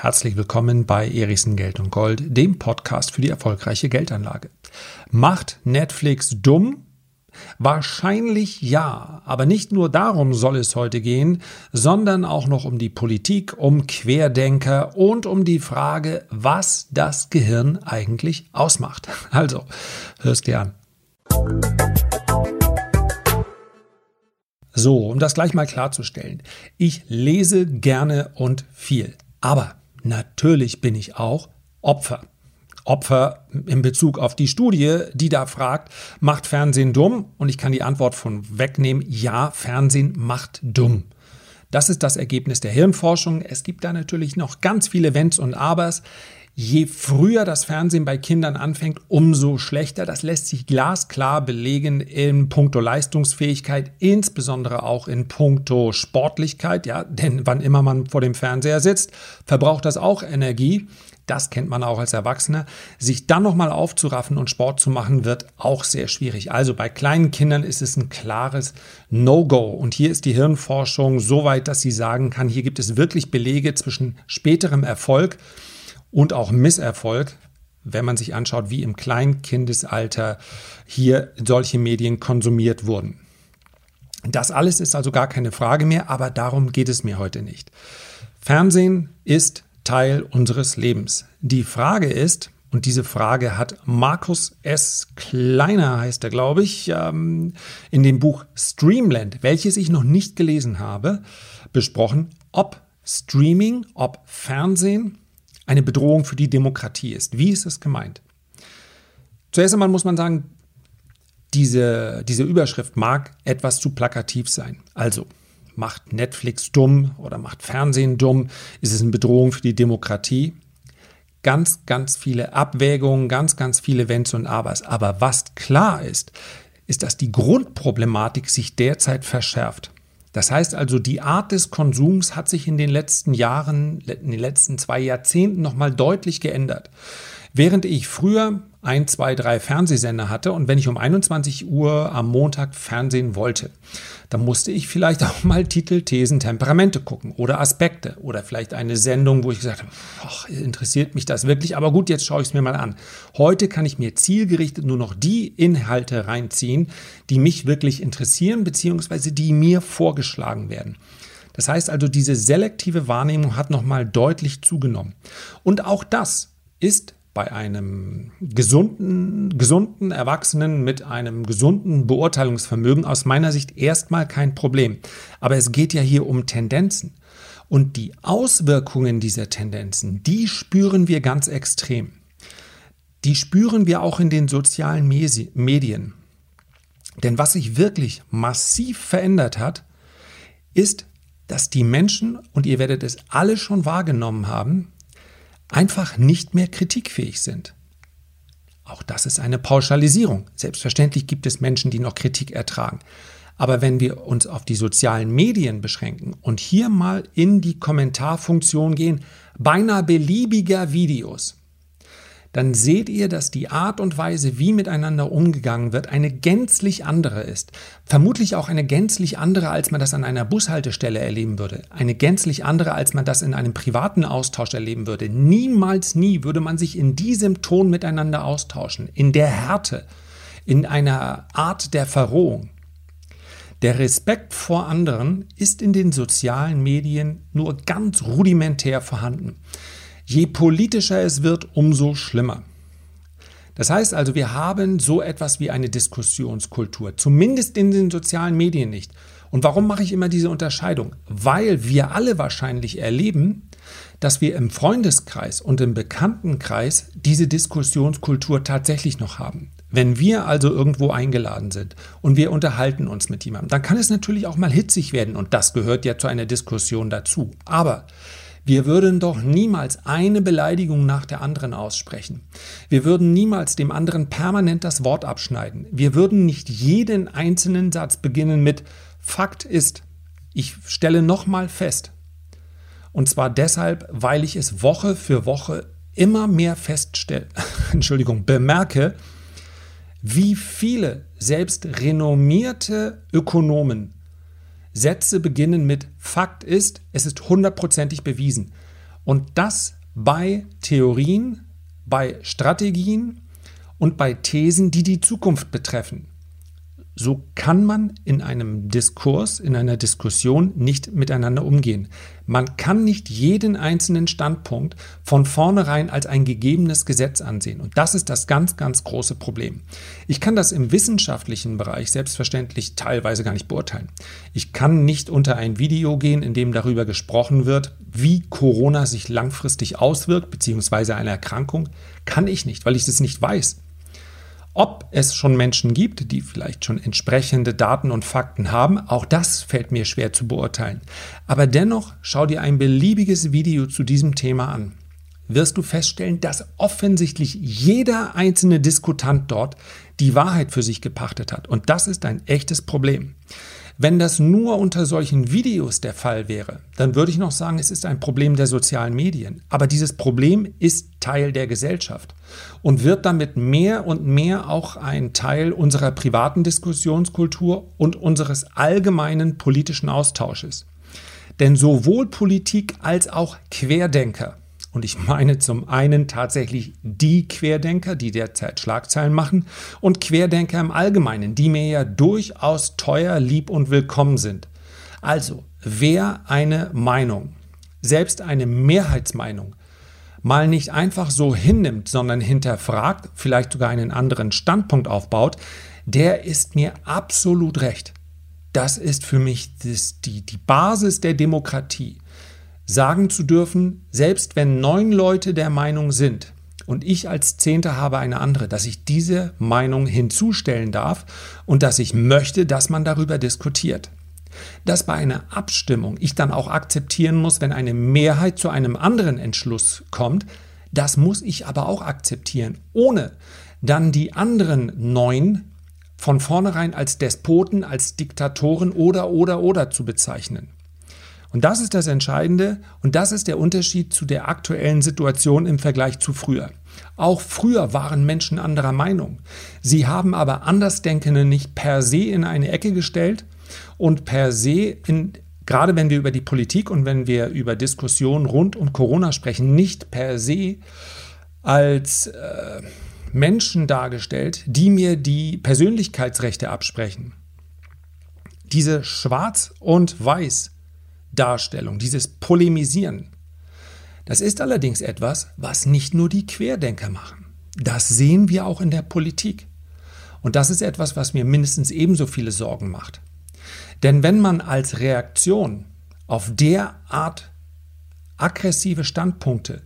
Herzlich willkommen bei Erichsen Geld und Gold, dem Podcast für die erfolgreiche Geldanlage. Macht Netflix dumm? Wahrscheinlich ja, aber nicht nur darum soll es heute gehen, sondern auch noch um die Politik, um Querdenker und um die Frage, was das Gehirn eigentlich ausmacht. Also, hörst dir an. So, um das gleich mal klarzustellen. Ich lese gerne und viel. Aber Natürlich bin ich auch Opfer. Opfer in Bezug auf die Studie, die da fragt, macht Fernsehen dumm? Und ich kann die Antwort von wegnehmen, ja, Fernsehen macht dumm. Das ist das Ergebnis der Hirnforschung. Es gibt da natürlich noch ganz viele Wenns und Abers. Je früher das Fernsehen bei Kindern anfängt, umso schlechter. Das lässt sich glasklar belegen in puncto Leistungsfähigkeit, insbesondere auch in puncto Sportlichkeit. Ja, denn wann immer man vor dem Fernseher sitzt, verbraucht das auch Energie. Das kennt man auch als Erwachsener. Sich dann nochmal aufzuraffen und Sport zu machen, wird auch sehr schwierig. Also bei kleinen Kindern ist es ein klares No-Go. Und hier ist die Hirnforschung so weit, dass sie sagen kann, hier gibt es wirklich Belege zwischen späterem Erfolg und auch Misserfolg, wenn man sich anschaut, wie im Kleinkindesalter hier solche Medien konsumiert wurden. Das alles ist also gar keine Frage mehr, aber darum geht es mir heute nicht. Fernsehen ist Teil unseres Lebens. Die Frage ist, und diese Frage hat Markus S. Kleiner, heißt er, glaube ich, ähm, in dem Buch Streamland, welches ich noch nicht gelesen habe, besprochen, ob Streaming, ob Fernsehen eine Bedrohung für die Demokratie ist. Wie ist es gemeint? Zuerst einmal muss man sagen, diese, diese Überschrift mag etwas zu plakativ sein. Also, macht Netflix dumm oder macht Fernsehen dumm? Ist es eine Bedrohung für die Demokratie? Ganz, ganz viele Abwägungen, ganz, ganz viele Wenns und Abers. Aber was klar ist, ist, dass die Grundproblematik sich derzeit verschärft. Das heißt also, die Art des Konsums hat sich in den letzten Jahren, in den letzten zwei Jahrzehnten nochmal deutlich geändert. Während ich früher ein, zwei, drei Fernsehsender hatte und wenn ich um 21 Uhr am Montag Fernsehen wollte, dann musste ich vielleicht auch mal Titel, Thesen, Temperamente gucken oder Aspekte oder vielleicht eine Sendung, wo ich gesagt habe, ach, interessiert mich das wirklich, aber gut, jetzt schaue ich es mir mal an. Heute kann ich mir zielgerichtet nur noch die Inhalte reinziehen, die mich wirklich interessieren, beziehungsweise die mir vorgeschlagen werden. Das heißt also, diese selektive Wahrnehmung hat nochmal deutlich zugenommen. Und auch das ist bei einem gesunden, gesunden Erwachsenen mit einem gesunden Beurteilungsvermögen aus meiner Sicht erstmal kein Problem. Aber es geht ja hier um Tendenzen. Und die Auswirkungen dieser Tendenzen, die spüren wir ganz extrem. Die spüren wir auch in den sozialen Medien. Denn was sich wirklich massiv verändert hat, ist, dass die Menschen, und ihr werdet es alle schon wahrgenommen haben, einfach nicht mehr kritikfähig sind. Auch das ist eine Pauschalisierung. Selbstverständlich gibt es Menschen, die noch Kritik ertragen. Aber wenn wir uns auf die sozialen Medien beschränken und hier mal in die Kommentarfunktion gehen, beinahe beliebiger Videos, dann seht ihr, dass die Art und Weise, wie miteinander umgegangen wird, eine gänzlich andere ist. Vermutlich auch eine gänzlich andere, als man das an einer Bushaltestelle erleben würde. Eine gänzlich andere, als man das in einem privaten Austausch erleben würde. Niemals nie würde man sich in diesem Ton miteinander austauschen, in der Härte, in einer Art der Verrohung. Der Respekt vor anderen ist in den sozialen Medien nur ganz rudimentär vorhanden. Je politischer es wird, umso schlimmer. Das heißt also, wir haben so etwas wie eine Diskussionskultur, zumindest in den sozialen Medien nicht. Und warum mache ich immer diese Unterscheidung? Weil wir alle wahrscheinlich erleben, dass wir im Freundeskreis und im Bekanntenkreis diese Diskussionskultur tatsächlich noch haben. Wenn wir also irgendwo eingeladen sind und wir unterhalten uns mit jemandem, dann kann es natürlich auch mal hitzig werden und das gehört ja zu einer Diskussion dazu. Aber wir würden doch niemals eine Beleidigung nach der anderen aussprechen. Wir würden niemals dem anderen permanent das Wort abschneiden. Wir würden nicht jeden einzelnen Satz beginnen mit Fakt ist. Ich stelle nochmal fest. Und zwar deshalb, weil ich es Woche für Woche immer mehr feststelle, Entschuldigung, bemerke, wie viele selbst renommierte Ökonomen Sätze beginnen mit Fakt ist, es ist hundertprozentig bewiesen. Und das bei Theorien, bei Strategien und bei Thesen, die die Zukunft betreffen. So kann man in einem Diskurs, in einer Diskussion nicht miteinander umgehen. Man kann nicht jeden einzelnen Standpunkt von vornherein als ein gegebenes Gesetz ansehen. Und das ist das ganz, ganz große Problem. Ich kann das im wissenschaftlichen Bereich selbstverständlich teilweise gar nicht beurteilen. Ich kann nicht unter ein Video gehen, in dem darüber gesprochen wird, wie Corona sich langfristig auswirkt, beziehungsweise eine Erkrankung. Kann ich nicht, weil ich das nicht weiß. Ob es schon Menschen gibt, die vielleicht schon entsprechende Daten und Fakten haben, auch das fällt mir schwer zu beurteilen. Aber dennoch schau dir ein beliebiges Video zu diesem Thema an. Wirst du feststellen, dass offensichtlich jeder einzelne Diskutant dort die Wahrheit für sich gepachtet hat. Und das ist ein echtes Problem. Wenn das nur unter solchen Videos der Fall wäre, dann würde ich noch sagen, es ist ein Problem der sozialen Medien. Aber dieses Problem ist Teil der Gesellschaft und wird damit mehr und mehr auch ein Teil unserer privaten Diskussionskultur und unseres allgemeinen politischen Austausches. Denn sowohl Politik als auch Querdenker und ich meine zum einen tatsächlich die Querdenker, die derzeit Schlagzeilen machen, und Querdenker im Allgemeinen, die mir ja durchaus teuer, lieb und willkommen sind. Also, wer eine Meinung, selbst eine Mehrheitsmeinung, mal nicht einfach so hinnimmt, sondern hinterfragt, vielleicht sogar einen anderen Standpunkt aufbaut, der ist mir absolut recht. Das ist für mich das, die, die Basis der Demokratie sagen zu dürfen, selbst wenn neun Leute der Meinung sind und ich als Zehnter habe eine andere, dass ich diese Meinung hinzustellen darf und dass ich möchte, dass man darüber diskutiert. Dass bei einer Abstimmung ich dann auch akzeptieren muss, wenn eine Mehrheit zu einem anderen Entschluss kommt, das muss ich aber auch akzeptieren, ohne dann die anderen neun von vornherein als Despoten, als Diktatoren oder oder oder zu bezeichnen. Und das ist das Entscheidende und das ist der Unterschied zu der aktuellen Situation im Vergleich zu früher. Auch früher waren Menschen anderer Meinung. Sie haben aber Andersdenkende nicht per se in eine Ecke gestellt und per se in gerade wenn wir über die Politik und wenn wir über Diskussionen rund um Corona sprechen, nicht per se als äh, Menschen dargestellt, die mir die Persönlichkeitsrechte absprechen. Diese Schwarz und Weiß Darstellung, dieses Polemisieren. Das ist allerdings etwas, was nicht nur die Querdenker machen. Das sehen wir auch in der Politik. Und das ist etwas, was mir mindestens ebenso viele Sorgen macht. Denn wenn man als Reaktion auf derart aggressive Standpunkte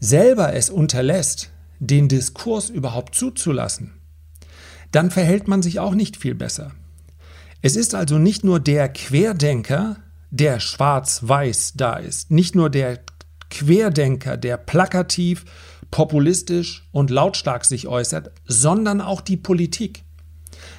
selber es unterlässt, den Diskurs überhaupt zuzulassen, dann verhält man sich auch nicht viel besser. Es ist also nicht nur der Querdenker, der schwarz-weiß da ist. Nicht nur der Querdenker, der plakativ, populistisch und lautstark sich äußert, sondern auch die Politik.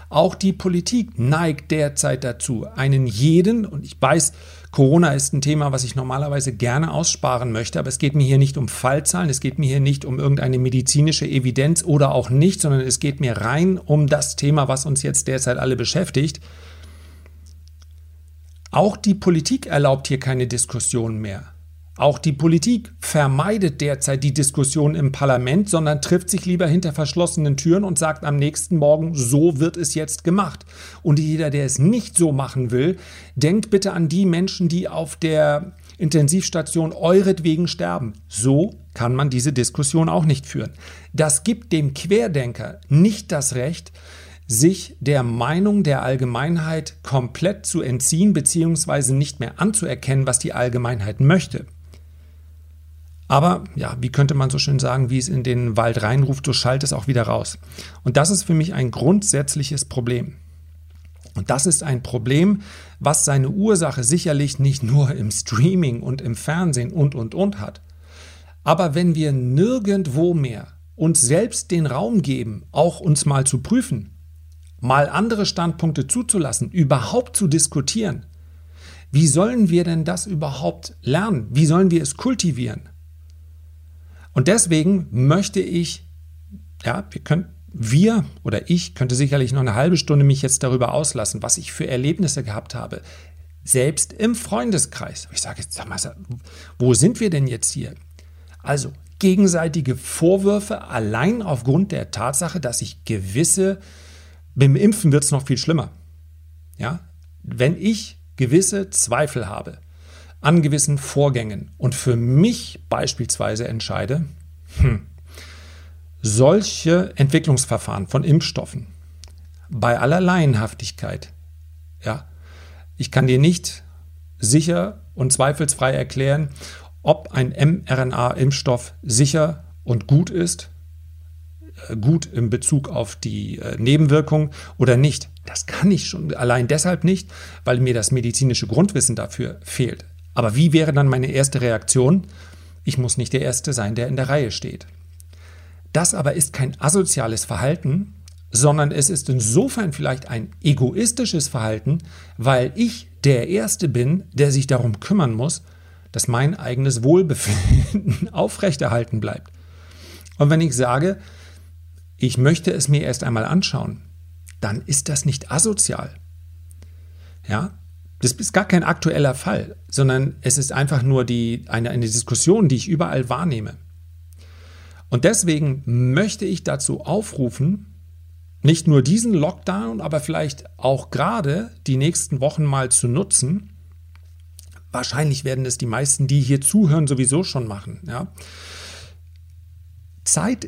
Auch die Politik neigt derzeit dazu, einen jeden, und ich weiß, Corona ist ein Thema, was ich normalerweise gerne aussparen möchte, aber es geht mir hier nicht um Fallzahlen, es geht mir hier nicht um irgendeine medizinische Evidenz oder auch nicht, sondern es geht mir rein um das Thema, was uns jetzt derzeit alle beschäftigt, auch die Politik erlaubt hier keine Diskussion mehr. Auch die Politik vermeidet derzeit die Diskussion im Parlament, sondern trifft sich lieber hinter verschlossenen Türen und sagt am nächsten Morgen, so wird es jetzt gemacht. Und jeder, der es nicht so machen will, denkt bitte an die Menschen, die auf der Intensivstation euretwegen sterben. So kann man diese Diskussion auch nicht führen. Das gibt dem Querdenker nicht das Recht, sich der Meinung der Allgemeinheit komplett zu entziehen bzw. nicht mehr anzuerkennen, was die Allgemeinheit möchte. Aber ja, wie könnte man so schön sagen, wie es in den Wald reinruft, so schallt es auch wieder raus. Und das ist für mich ein grundsätzliches Problem. Und das ist ein Problem, was seine Ursache sicherlich nicht nur im Streaming und im Fernsehen und, und, und hat. Aber wenn wir nirgendwo mehr uns selbst den Raum geben, auch uns mal zu prüfen, mal andere Standpunkte zuzulassen, überhaupt zu diskutieren. Wie sollen wir denn das überhaupt lernen? Wie sollen wir es kultivieren? Und deswegen möchte ich, ja, wir können, wir oder ich könnte sicherlich noch eine halbe Stunde mich jetzt darüber auslassen, was ich für Erlebnisse gehabt habe. selbst im Freundeskreis. Ich sage jetzt, sag mal, wo sind wir denn jetzt hier? Also gegenseitige Vorwürfe allein aufgrund der Tatsache, dass ich gewisse, beim Impfen wird es noch viel schlimmer. Ja, wenn ich gewisse Zweifel habe an gewissen Vorgängen und für mich beispielsweise entscheide, hm, solche Entwicklungsverfahren von Impfstoffen bei aller Laienhaftigkeit, ja, ich kann dir nicht sicher und zweifelsfrei erklären, ob ein mRNA-Impfstoff sicher und gut ist, gut in Bezug auf die äh, Nebenwirkungen oder nicht. Das kann ich schon allein deshalb nicht, weil mir das medizinische Grundwissen dafür fehlt. Aber wie wäre dann meine erste Reaktion? Ich muss nicht der Erste sein, der in der Reihe steht. Das aber ist kein asoziales Verhalten, sondern es ist insofern vielleicht ein egoistisches Verhalten, weil ich der Erste bin, der sich darum kümmern muss, dass mein eigenes Wohlbefinden aufrechterhalten bleibt. Und wenn ich sage, ich möchte es mir erst einmal anschauen, dann ist das nicht asozial. Ja, das ist gar kein aktueller Fall, sondern es ist einfach nur die, eine, eine Diskussion, die ich überall wahrnehme. Und deswegen möchte ich dazu aufrufen, nicht nur diesen Lockdown, aber vielleicht auch gerade die nächsten Wochen mal zu nutzen. Wahrscheinlich werden es die meisten, die hier zuhören, sowieso schon machen. Ja. Zeit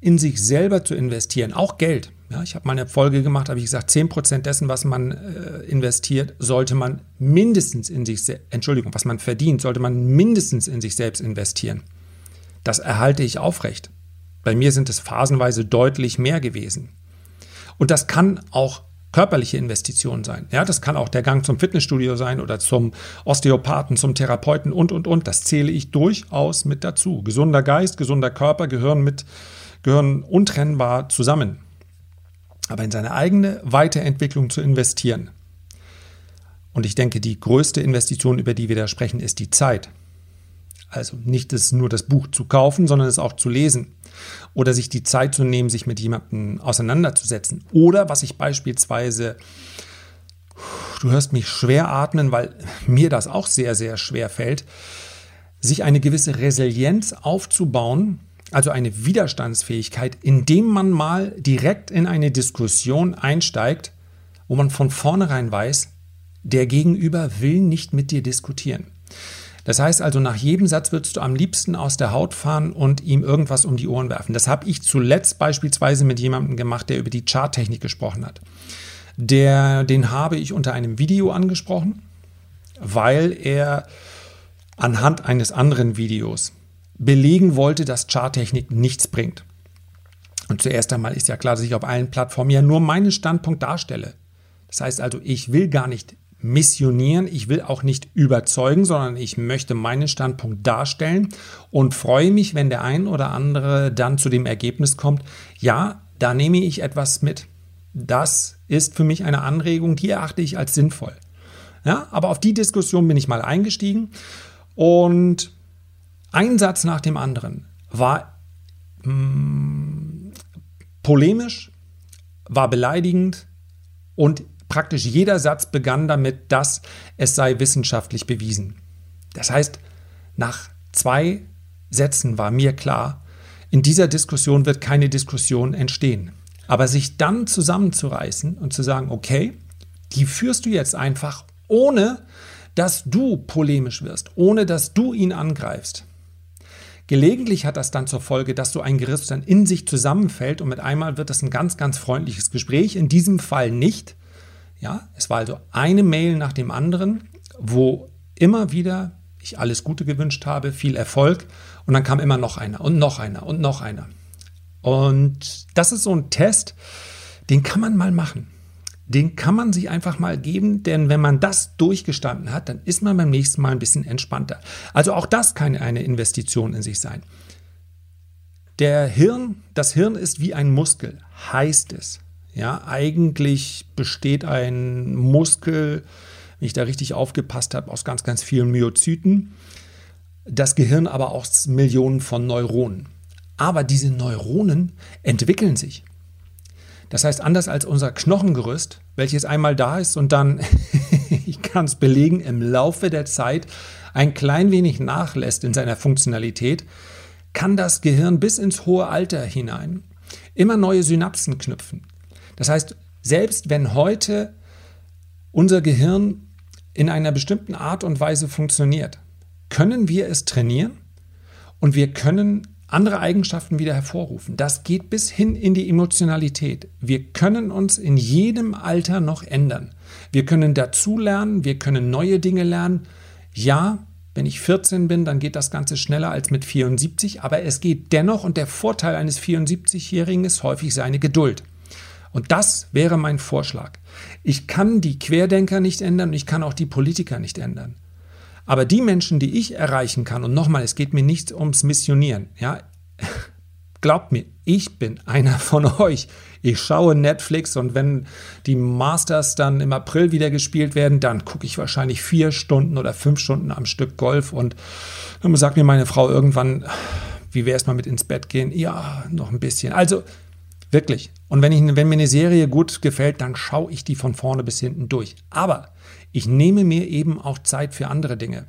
in sich selber zu investieren, auch Geld. Ja, ich habe mal eine Folge gemacht, habe ich gesagt, 10% dessen, was man äh, investiert, sollte man mindestens in sich, Entschuldigung, was man verdient, sollte man mindestens in sich selbst investieren. Das erhalte ich aufrecht. Bei mir sind es phasenweise deutlich mehr gewesen. Und das kann auch körperliche Investitionen sein. Ja, das kann auch der Gang zum Fitnessstudio sein oder zum Osteopathen, zum Therapeuten und, und, und. Das zähle ich durchaus mit dazu. Gesunder Geist, gesunder Körper gehören mit, gehören untrennbar zusammen. Aber in seine eigene Weiterentwicklung zu investieren. Und ich denke, die größte Investition, über die wir da sprechen, ist die Zeit. Also nicht das, nur das Buch zu kaufen, sondern es auch zu lesen. Oder sich die Zeit zu nehmen, sich mit jemandem auseinanderzusetzen. Oder was ich beispielsweise, du hörst mich schwer atmen, weil mir das auch sehr, sehr schwer fällt, sich eine gewisse Resilienz aufzubauen, also eine Widerstandsfähigkeit, indem man mal direkt in eine Diskussion einsteigt, wo man von vornherein weiß, der Gegenüber will nicht mit dir diskutieren. Das heißt also, nach jedem Satz würdest du am liebsten aus der Haut fahren und ihm irgendwas um die Ohren werfen. Das habe ich zuletzt beispielsweise mit jemandem gemacht, der über die Charttechnik gesprochen hat. Der, den habe ich unter einem Video angesprochen, weil er anhand eines anderen Videos belegen wollte, dass Charttechnik nichts bringt. Und zuerst einmal ist ja klar, dass ich auf allen Plattformen ja nur meinen Standpunkt darstelle. Das heißt also, ich will gar nicht missionieren, ich will auch nicht überzeugen, sondern ich möchte meinen Standpunkt darstellen und freue mich, wenn der ein oder andere dann zu dem Ergebnis kommt, ja, da nehme ich etwas mit. Das ist für mich eine Anregung, die erachte ich als sinnvoll. Ja, aber auf die Diskussion bin ich mal eingestiegen und ein Satz nach dem anderen war mh, mm, polemisch, war beleidigend und praktisch jeder Satz begann damit, dass es sei wissenschaftlich bewiesen. Das heißt, nach zwei Sätzen war mir klar, in dieser Diskussion wird keine Diskussion entstehen. Aber sich dann zusammenzureißen und zu sagen, okay, die führst du jetzt einfach, ohne dass du polemisch wirst, ohne dass du ihn angreifst. Gelegentlich hat das dann zur Folge, dass so ein Gerüst dann in sich zusammenfällt und mit einmal wird das ein ganz, ganz freundliches Gespräch. In diesem Fall nicht, ja, es war also eine Mail nach dem anderen, wo immer wieder ich alles Gute gewünscht habe, viel Erfolg und dann kam immer noch einer und noch einer und noch einer. Und das ist so ein Test, den kann man mal machen. Den kann man sich einfach mal geben, denn wenn man das durchgestanden hat, dann ist man beim nächsten Mal ein bisschen entspannter. Also auch das kann eine Investition in sich sein. Der Hirn, das Hirn ist wie ein Muskel, heißt es. Ja, eigentlich besteht ein Muskel, wenn ich da richtig aufgepasst habe, aus ganz, ganz vielen Myozyten. Das Gehirn aber aus Millionen von Neuronen. Aber diese Neuronen entwickeln sich. Das heißt, anders als unser Knochengerüst, welches einmal da ist und dann ich kann es belegen, im Laufe der Zeit ein klein wenig nachlässt in seiner Funktionalität, kann das Gehirn bis ins hohe Alter hinein immer neue Synapsen knüpfen. Das heißt, selbst wenn heute unser Gehirn in einer bestimmten Art und Weise funktioniert, können wir es trainieren und wir können andere Eigenschaften wieder hervorrufen. Das geht bis hin in die Emotionalität. Wir können uns in jedem Alter noch ändern. Wir können dazulernen, wir können neue Dinge lernen. Ja, wenn ich 14 bin, dann geht das Ganze schneller als mit 74, aber es geht dennoch und der Vorteil eines 74-Jährigen ist häufig seine Geduld. Und das wäre mein Vorschlag. Ich kann die Querdenker nicht ändern und ich kann auch die Politiker nicht ändern. Aber die Menschen, die ich erreichen kann, und nochmal, es geht mir nicht ums Missionieren, ja, glaubt mir, ich bin einer von euch. Ich schaue Netflix und wenn die Masters dann im April wieder gespielt werden, dann gucke ich wahrscheinlich vier Stunden oder fünf Stunden am Stück Golf und dann sagt mir meine Frau irgendwann, wie wäre es mal mit ins Bett gehen? Ja, noch ein bisschen. Also wirklich. Und wenn, ich, wenn mir eine Serie gut gefällt, dann schaue ich die von vorne bis hinten durch. Aber ich nehme mir eben auch Zeit für andere Dinge.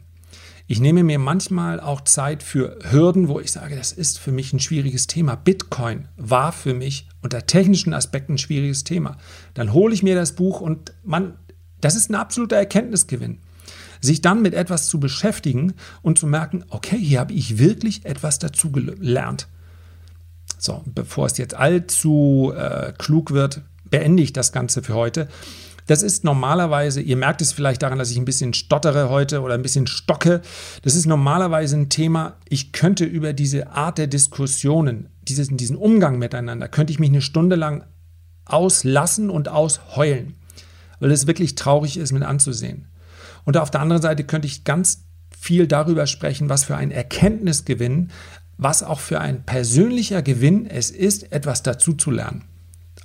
Ich nehme mir manchmal auch Zeit für Hürden, wo ich sage, das ist für mich ein schwieriges Thema. Bitcoin war für mich unter technischen Aspekten ein schwieriges Thema. Dann hole ich mir das Buch und man, das ist ein absoluter Erkenntnisgewinn. Sich dann mit etwas zu beschäftigen und zu merken, okay, hier habe ich wirklich etwas dazu gelernt. So, bevor es jetzt allzu äh, klug wird, beende ich das Ganze für heute. Das ist normalerweise, ihr merkt es vielleicht daran, dass ich ein bisschen stottere heute oder ein bisschen stocke. Das ist normalerweise ein Thema, ich könnte über diese Art der Diskussionen, dieses, diesen Umgang miteinander, könnte ich mich eine Stunde lang auslassen und ausheulen, weil es wirklich traurig ist mit anzusehen. Und auf der anderen Seite könnte ich ganz viel darüber sprechen, was für ein Erkenntnisgewinn, was auch für ein persönlicher Gewinn es ist, etwas dazu zu lernen.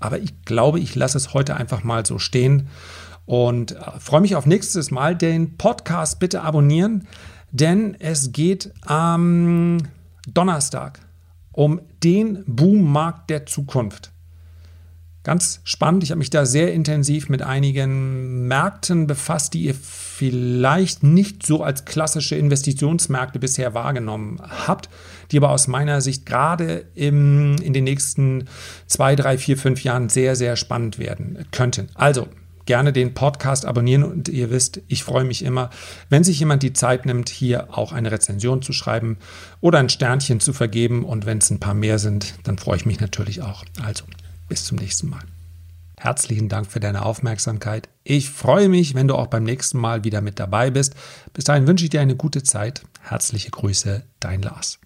Aber ich glaube, ich lasse es heute einfach mal so stehen und äh, freue mich auf nächstes Mal. Den Podcast bitte abonnieren, denn es geht am Donnerstag um den Boommarkt der Zukunft. Ganz spannend. Ich habe mich da sehr intensiv mit einigen Märkten befasst, die ihr vielleicht nicht so als klassische Investitionsmärkte bisher wahrgenommen habt, die aber aus meiner Sicht gerade im, in den nächsten zwei, drei, vier, fünf Jahren sehr, sehr spannend werden könnten. Also gerne den Podcast abonnieren und ihr wisst, ich freue mich immer, wenn sich jemand die Zeit nimmt, hier auch eine Rezension zu schreiben oder ein Sternchen zu vergeben und wenn es ein paar mehr sind, dann freue ich mich natürlich auch. Also bis zum nächsten Mal. Herzlichen Dank für deine Aufmerksamkeit. Ich freue mich, wenn du auch beim nächsten Mal wieder mit dabei bist. Bis dahin wünsche ich dir eine gute Zeit. Herzliche Grüße, dein Lars.